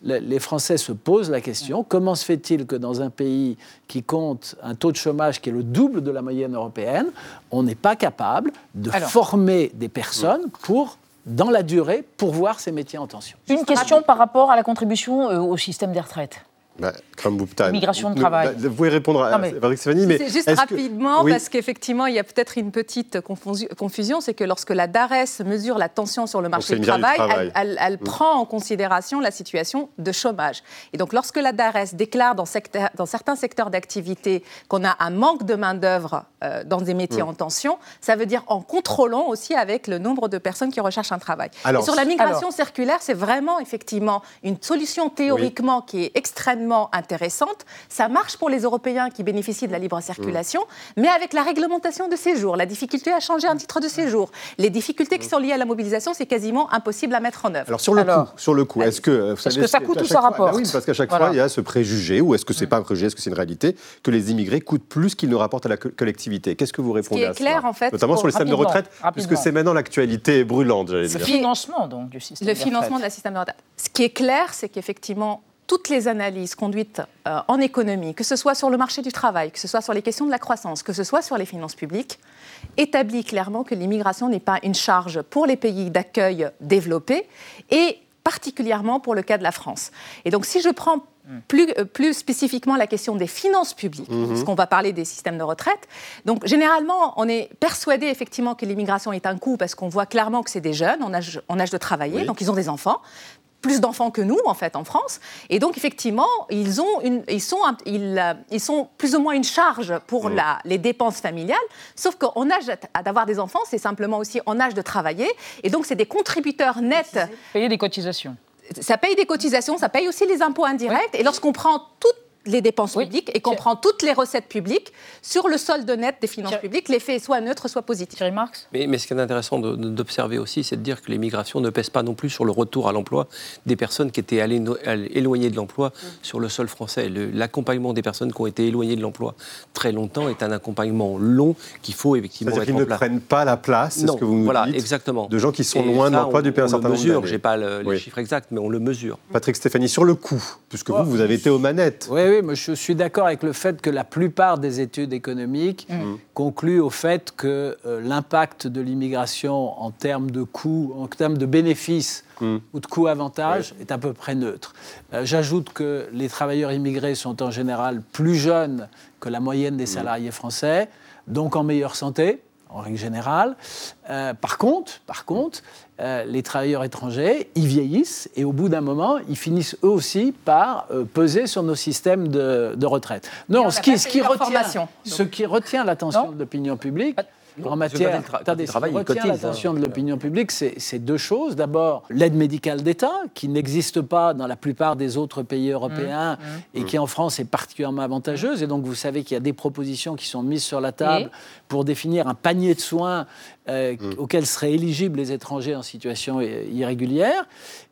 les Français se posent la question comment se fait-il que dans un pays qui compte un taux de chômage qui est le double de la moyenne européenne, on n'est pas capable de former des personnes pour dans la durée, pourvoir ces métiers en tension? Une question par rapport à la contribution euh, au système des retraites. Bah. Migration de travail. Vous pouvez répondre à Fabrice Stéphanie, mais. C'est juste rapidement, parce qu'effectivement, il y a peut-être une petite confusion c'est que lorsque la DARES mesure la tension sur le marché du travail, elle, prend en considération la situation de chômage. Et donc, lorsque la DARES déclare dans, secteur, dans certains secteurs d'activité qu'on a un manque de main-d'œuvre euh, dans des métiers mm. en tension, ça veut dire en contrôlant aussi avec le nombre de personnes qui recherchent un travail. Alors, Et sur la migration circulaire, c'est vraiment effectivement une solution théoriquement qui est extrêmement intéressante. Ça marche pour les Européens qui bénéficient de la libre circulation, mm. mais avec la réglementation de séjour, la difficulté à changer un titre de séjour, les difficultés qui sont liées à la mobilisation, c'est quasiment impossible à mettre en œuvre. Alors sur le coup, sur le coup, est-ce que est-ce que ça coûte ou ça rapporte bah Oui, parce qu'à chaque fois il y a ce préjugé, ou est-ce que c'est mm. pas un préjugé, est-ce que c'est une réalité que les immigrés coûtent plus qu'ils ne rapportent à la collectivité? Qu'est-ce que vous répondez à clair, en fait, notamment sur le système de retraite, puisque c'est maintenant l'actualité brûlante. Le financement donc du système. Le financement de la système de retraite. Ce qui est clair, c'est qu'effectivement toutes les analyses conduites euh, en économie, que ce soit sur le marché du travail, que ce soit sur les questions de la croissance, que ce soit sur les finances publiques, établissent clairement que l'immigration n'est pas une charge pour les pays d'accueil développés et particulièrement pour le cas de la France. Et donc si je prends plus, euh, plus, spécifiquement la question des finances publiques, mhm. parce qu'on va parler des systèmes de retraite. Donc, généralement, on est persuadé effectivement que l'immigration est un coût parce qu'on voit clairement que c'est des jeunes en âge, en âge de travailler, donc ils ont des enfants plus d'enfants que nous, en fait, en France. Et donc, effectivement, ils, ont une, ils, sont, ils, euh, ils sont plus ou moins une charge pour mmh. la, les dépenses familiales, sauf qu'en âge d'avoir des enfants, c'est simplement aussi en âge de travailler. Et donc, c'est des contributeurs nets. Payer des cotisations. Ça paye des cotisations, ça paye aussi les impôts indirects. Et lorsqu'on prend toutes les dépenses publiques et qu'on prend toutes les recettes publiques sur le solde net des finances publiques, l'effet est soit neutre, soit positif. Thierry Marx mais, mais, ce qui est intéressant d'observer aussi, c'est de dire que l'immigration ne pèse pas non plus sur le retour à l'emploi des personnes qui étaient allées, éloignées de l'emploi mm. sur le sol français. L'accompagnement des personnes qui ont été éloignées de l'emploi très longtemps est un accompagnement long qu'il faut effectivement mettre en place. Ils ne prennent pas la place, c'est ce que vous nous voilà, dites, exactement. de gens qui sont loin de l'emploi depuis un certain nombre d'années. Je n'ai pas les chiffres exacts, mais on le mesure. Patrick Stéphanie, sur le coût, puisque vous, vous avez été aux manettes. Oui, oui, moi je suis d'accord avec le fait que la plupart des études économiques mmh. concluent au fait que euh, l'impact de l'immigration en termes de coûts, en termes de bénéfices mmh. ou de coûts-avantages est à peu près neutre. Euh, j'ajoute que les travailleurs immigrés sont en général plus jeunes que la moyenne des mmh. salariés français, donc en meilleure santé en règle générale. Euh, par contre, par contre euh, les travailleurs étrangers, ils vieillissent et au bout d'un moment, ils finissent eux aussi par euh, peser sur nos systèmes de, retraite. Non, ce qui, ce, qui retient, ce qui retient l'attention de l'opinion publique, en matière de travail, l'attention de l'opinion publique, c'est deux choses. D'abord, l'aide médicale d'État, qui n'existe pas dans la plupart des autres pays européens mmh, mmh. et qui en France est particulièrement avantageuse. Et donc, vous savez qu'il y a des propositions qui sont mises sur la table pour définir un panier de soins euh, mmh. auxquels seraient éligibles les étrangers en situation irrégulière.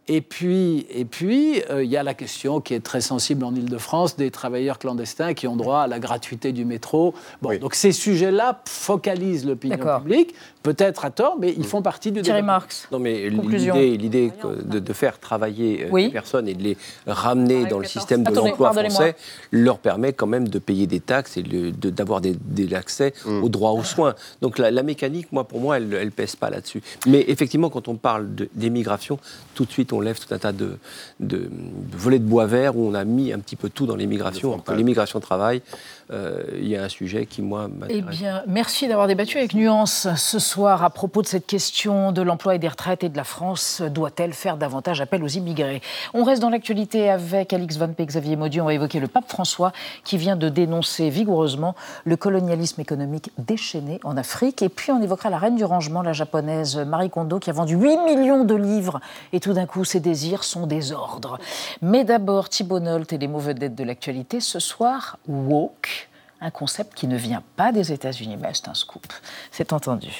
Et puis, et puis, euh, il y a la question qui est très sensible en Ile-de-France des travailleurs clandestins qui ont droit à la gratuité du métro. Bon, donc ces sujets-là focalisent l'opinion publique peut-être à tort, mais ils font partie du Thierry Marx. Non, mais l'idée de, de, faire travailler euh, les personnes et de les ramener dans le système de l'emploi français leur permet quand même de payer des taxes et d'avoir de, l'accès mm. aux droits aux soins. Donc la, mécanique, moi, pour moi, elle ne pèse pas là-dessus. Mais effectivement, quand on parle d'émigration, tout de suite, on lève tout un tas de, de, volets de bois vert où on a mis un petit peu tout dans l'immigration. L'immigration travail, euh, il y a un sujet qui, moi, m'intéresse. Eh bien, merci d'avoir débattu avec nuance ce soir à propos de cette question de l'emploi et des retraites et de la France. Doit-elle faire davantage appel aux immigrés? On reste dans l'actualité avec Alix Van P, Xavier Maudieu. On va évoquer le pape François qui vient de dénoncer vigoureusement le colonialisme économique déchaîné en Afrique. Et puis, on évoquera la reine du rangement, la japonaise Marie Kondo, qui a vendu 8 millions de livres. Et tout d'un coup, ses désirs sont désordres. Mais d'abord, Thibault Nolte et les mauvais dettes de l'actualité. Ce soir, woke un concept qui ne vient pas des États-Unis, mais c'est un scoop. C'est entendu.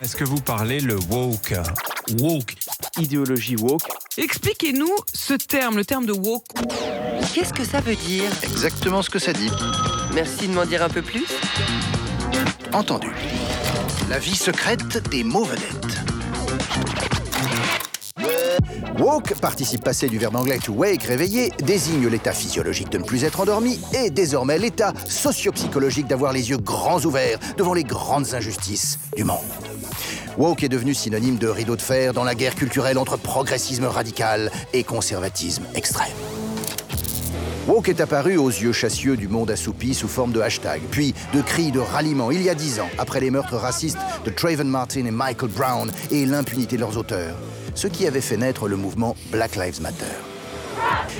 Est-ce que vous parlez le woke? Woke, idéologie woke. Expliquez-nous ce terme, le terme de woke. Qu'est-ce que ça veut dire? Exactement ce que ça dit. Merci de m'en dire un peu plus. Entendu. La vie secrète des vedettes. Woke, participe passé du verbe anglais to wake, réveiller, désigne l'état physiologique de ne plus être endormi et désormais l'état socio-psychologique d'avoir les yeux grands ouverts devant les grandes injustices du monde. Woke est devenu synonyme de rideau de fer dans la guerre culturelle entre progressisme radical et conservatisme extrême. Woke est apparu aux yeux chassieux du monde assoupi sous forme de hashtag, puis de cris de ralliement il y a dix ans, après les meurtres racistes de Trayvon Martin et Michael Brown et l'impunité de leurs auteurs, ce qui avait fait naître le mouvement Black Lives Matter.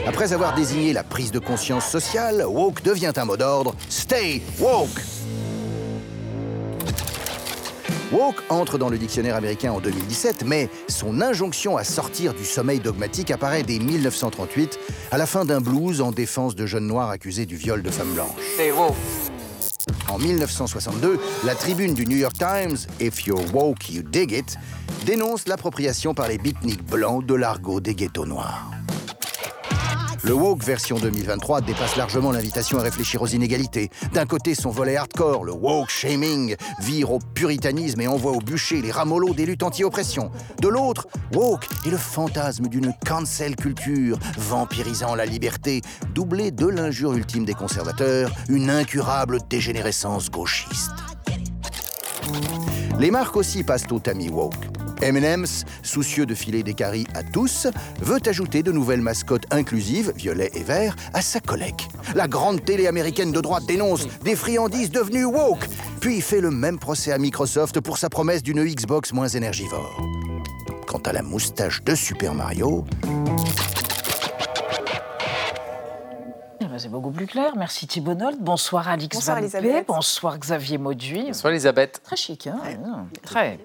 Après avoir désigné la prise de conscience sociale, woke devient un mot d'ordre Stay woke Woke entre dans le dictionnaire américain en 2017, mais son injonction à sortir du sommeil dogmatique apparaît dès 1938, à la fin d'un blues en défense de jeunes noirs accusés du viol de femmes blanches. En 1962, la tribune du New York Times, If you're woke, you dig it, dénonce l'appropriation par les beatniks blancs de l'argot des ghettos noirs. Le woke version 2023 dépasse largement l'invitation à réfléchir aux inégalités. D'un côté, son volet hardcore, le woke shaming, vire au puritanisme et envoie au bûcher les ramollos des luttes anti-oppression. De l'autre, woke est le fantasme d'une cancel culture, vampirisant la liberté, doublée de l'injure ultime des conservateurs, une incurable dégénérescence gauchiste. Les marques aussi passent au tamis woke. M&M's, soucieux de filer des caries à tous, veut ajouter de nouvelles mascottes inclusives, violet et vert, à sa collecte. La grande télé américaine de droite dénonce des friandises devenues woke, puis fait le même procès à Microsoft pour sa promesse d'une Xbox moins énergivore. Quant à la moustache de Super Mario, C'est beaucoup plus clair. Merci Thibault Nolte. Bonsoir Alix Bonsoir, Elisabeth. Bonsoir Xavier Mauduit. Bonsoir Elisabeth. Très chic, hein Hum, Très.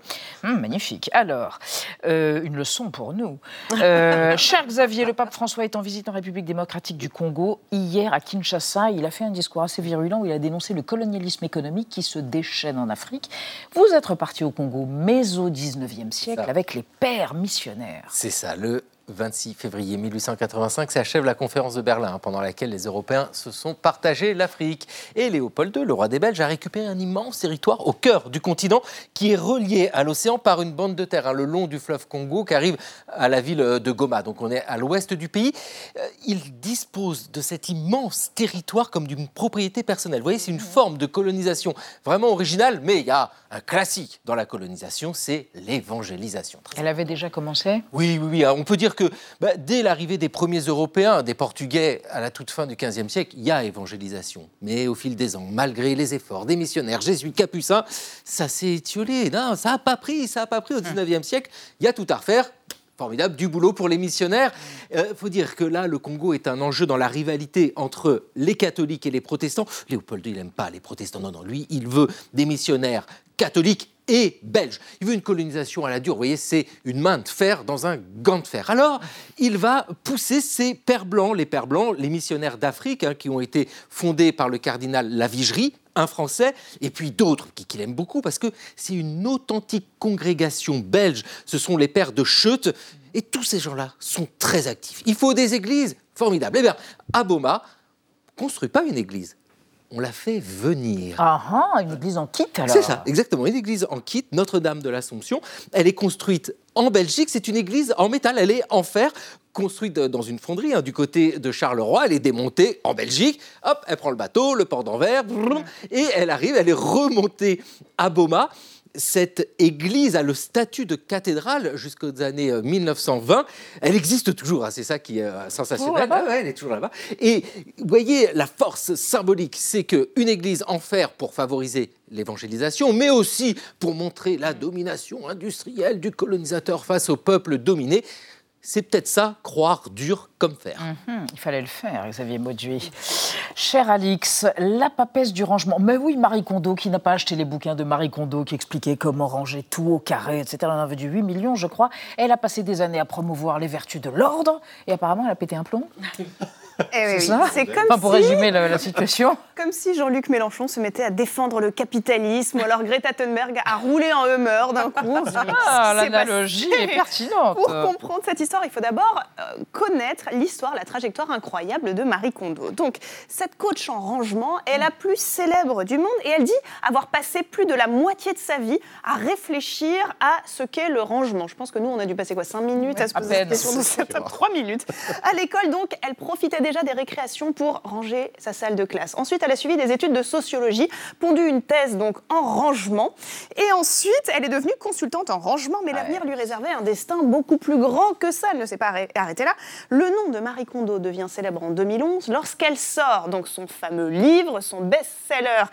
Hum, magnifique. Alors, euh, une leçon pour nous. Euh, cher Xavier, le pape François est en visite en République démocratique du Congo. Hier, à Kinshasa, il a fait un discours assez virulent où il a dénoncé le colonialisme économique qui se déchaîne en Afrique. Vous êtes reparti au Congo, mais au 19e siècle, avec les pères missionnaires. C'est ça, le 26 février 1885 s'achève la conférence de Berlin, pendant laquelle les Européens se sont partagés l'Afrique. Et Léopold II, le roi des Belges, a récupéré un immense territoire au cœur du continent qui est relié à l'océan par une bande de terre, hein, le long du fleuve Congo, qui arrive à la ville de Goma. Donc on est à l'ouest du pays. Euh, Il dispose de cet immense territoire comme d'une propriété personnelle. Vous voyez, c'est une forme de colonisation vraiment originale, mais il y a un classique dans la colonisation, c'est l'évangélisation. Elle avait déjà commencé? Oui, oui, oui. On peut dire que bah, dès l'arrivée des premiers Européens, des Portugais à la toute fin du XVe siècle, il y a évangélisation. Mais au fil des ans, malgré les efforts des missionnaires jésuites capucins, ça s'est étiolé. Non, ça n'a pas pris, ça n'a pas pris au XIXe siècle. Il y a tout à refaire. Formidable, du boulot pour les missionnaires. Il faut dire que là, le Congo est un enjeu dans la rivalité entre les catholiques et les protestants. Léopold, il n'aime pas les protestants. Non, non, lui, il veut des missionnaires catholiques et belges. Il veut une colonisation à la dure. Vous voyez, c'est une main de fer dans un gant de fer. Alors, il va pousser ses pères blancs, les pères blancs, les missionnaires d'Afrique, hein, qui ont été fondés par le cardinal Lavigerie, un Français, et puis d'autres qui- qu'il aime beaucoup, parce que c'est une authentique congrégation belge. Ce sont les pères de Scheut, et tous ces gens-là sont très actifs. Il faut des églises formidables. Eh bien, à Boma, construit pas une église, on l'a fait venir. Ah ah, une église en kit alors C'est ça, exactement. Une église en kit, Notre-Dame de l'Assomption. Elle est construite en Belgique. C'est une église en métal. Elle est en fer, construite dans une fonderie hein, du côté de Charleroi. Elle est démontée en Belgique. Hop, elle prend le bateau, le port d'Anvers, et elle arrive. Elle est remontée à Boma. Cette église a le statut de cathédrale jusqu'aux années euh, 1920. Elle existe toujours, hein, c'est ça qui est euh, sensationnel. Ouais, elle est toujours là-bas. Et vous voyez, la force symbolique, c'est qu'une église en fer pour favoriser l'évangélisation, mais aussi pour montrer la domination industrielle du colonisateur face au peuple dominé. C'est peut-être ça, croire dur comme fer. Mhm, il fallait le faire, Xavier Mauduit. Cher Alix, la papesse du rangement. Mais oui, Marie Kondo, qui n'a pas acheté les bouquins de Marie Kondo qui expliquaient comment ranger tout au carré, etc. Elle en avait du 8 millions, je crois. Elle a passé des années à promouvoir les vertus de l'ordre et apparemment, elle a pété un plomb. Eh oui, oui. ça C'est comme Enfin, pour si- résumer la, la situation. Comme si Jean-Luc Mélenchon se mettait à défendre le capitalisme ou alors Greta Thunberg a roulé en Hummer d'un coup. Ah, l'analogie est pertinente. Pour comprendre cette histoire, il faut d'abord euh, connaître l'histoire, la trajectoire incroyable de Marie Kondo. Donc, cette coach en rangement est la plus célèbre du monde et elle dit avoir passé plus de la moitié de sa vie à réfléchir à ce qu'est le rangement. Je pense que nous, on a dû passer quoi 5 minutes à se poser cette question de cette 3 minutes. À l'école, donc, elle profitait déjà déjà des récréations pour ranger sa salle de classe. Ensuite, elle a suivi des études de sociologie, pondu une thèse donc en rangement. Et ensuite, elle est devenue consultante en rangement, mais l'avenir lui réservait un destin beaucoup plus grand que ça. Elle ne s'est pas arrêtée là. Le nom de Marie Kondo devient célèbre en 2011 lorsqu'elle sort donc son fameux livre, son best-seller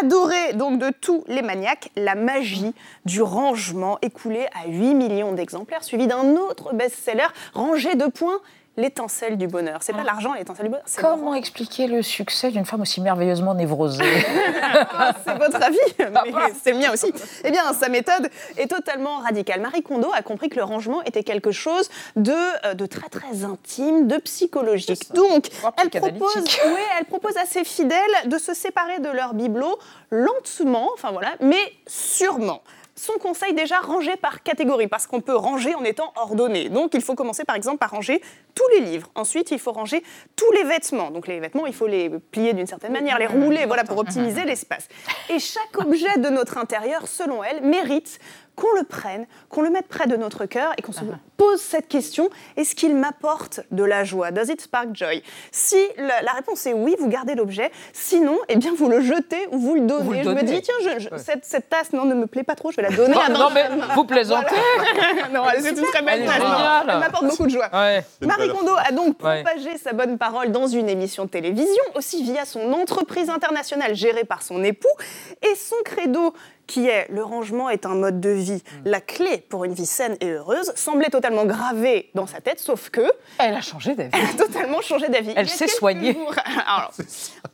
adoré donc de tous les maniaques, La magie du rangement, écoulé à 8 millions d'exemplaires, suivi d'un autre best-seller, Rangé de points, l'étincelle du bonheur. C'est pas Ah. l'argent, l'étincelle du bonheur. Comment expliquer le succès d'une femme aussi merveilleusement névrosée? C'est votre avis, mais c'est le mien aussi. Eh bien, sa méthode est totalement radicale. Marie Kondo a compris que le rangement était quelque chose de, euh, de très très intime, de psychologique. Donc, elle propose, oui, elle propose à ses fidèles de se séparer de leur bibelot lentement, enfin voilà, mais sûrement. Son conseil déjà rangé par catégorie, parce qu'on peut ranger en étant ordonné. Donc il faut commencer par exemple par ranger tous les livres. Ensuite, il faut ranger tous les vêtements. Donc les vêtements, il faut les plier d'une certaine manière, les rouler, voilà, pour optimiser l'espace. Et chaque objet de notre intérieur, selon elle, mérite qu'on le prenne, qu'on le mette près de notre cœur et qu'on se pose cette question est-ce qu'il m'apporte de la joie? Does it spark joy? Si la, la réponse est oui, vous gardez l'objet. Sinon, eh bien, vous le jetez ou vous le donnez. Vous le Je me dis tiens, je- je- cette, cette tasse non, ne me plaît pas trop, je vais la donner à Non, mais vous plaisantez. Voilà. Non, c'est une très belle Elle est tasse. non. Elle m'apporte beaucoup de joie. Ouais. Marie Kondo a donc Ouais. propagé sa bonne parole dans une émission de télévision, aussi via son entreprise internationale gérée par son époux. Et son credo, qui est le rangement est un mode de vie, Mm. la clé pour une vie saine et heureuse, semblait totalement gravé dans sa tête, sauf que. Elle a changé d'avis. Elle a totalement changé d'avis. Elle s'est soignée. jours- Alors,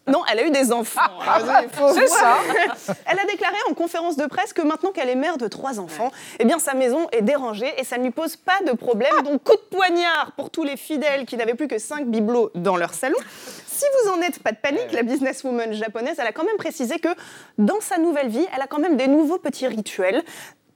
non, elle a eu des enfants. Faut c'est ça. Elle a déclaré en conférence de presse que maintenant qu'elle est mère de trois enfants, eh bien sa maison est dérangée et ça ne lui pose pas de problème. Donc coup de poignard pour tous les fidèles qui n'avaient plus que cinq bibelots dans leur salon. Si vous en êtes, pas de panique, la businesswoman japonaise, elle a quand même précisé que dans sa nouvelle vie, elle a quand même des nouveaux petits rituels.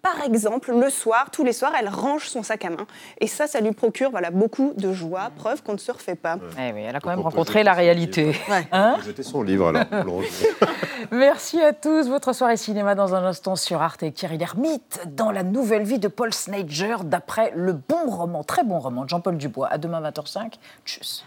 Par exemple, le soir, tous les soirs, elle range son sac à main. Et ça, ça lui procure voilà, beaucoup de joie, preuve qu'on ne se refait pas. Eh oui, elle a quand même rencontré la réalité. Hein Jeter son livre alors. pour le ranger. Merci à tous. Votre soirée cinéma dans un instant sur Arte et Thierry Lhermitte dans la nouvelle vie de Paul Snager d'après le bon roman, très bon roman de Jean-Paul Dubois. À demain 20h05. Tchuss.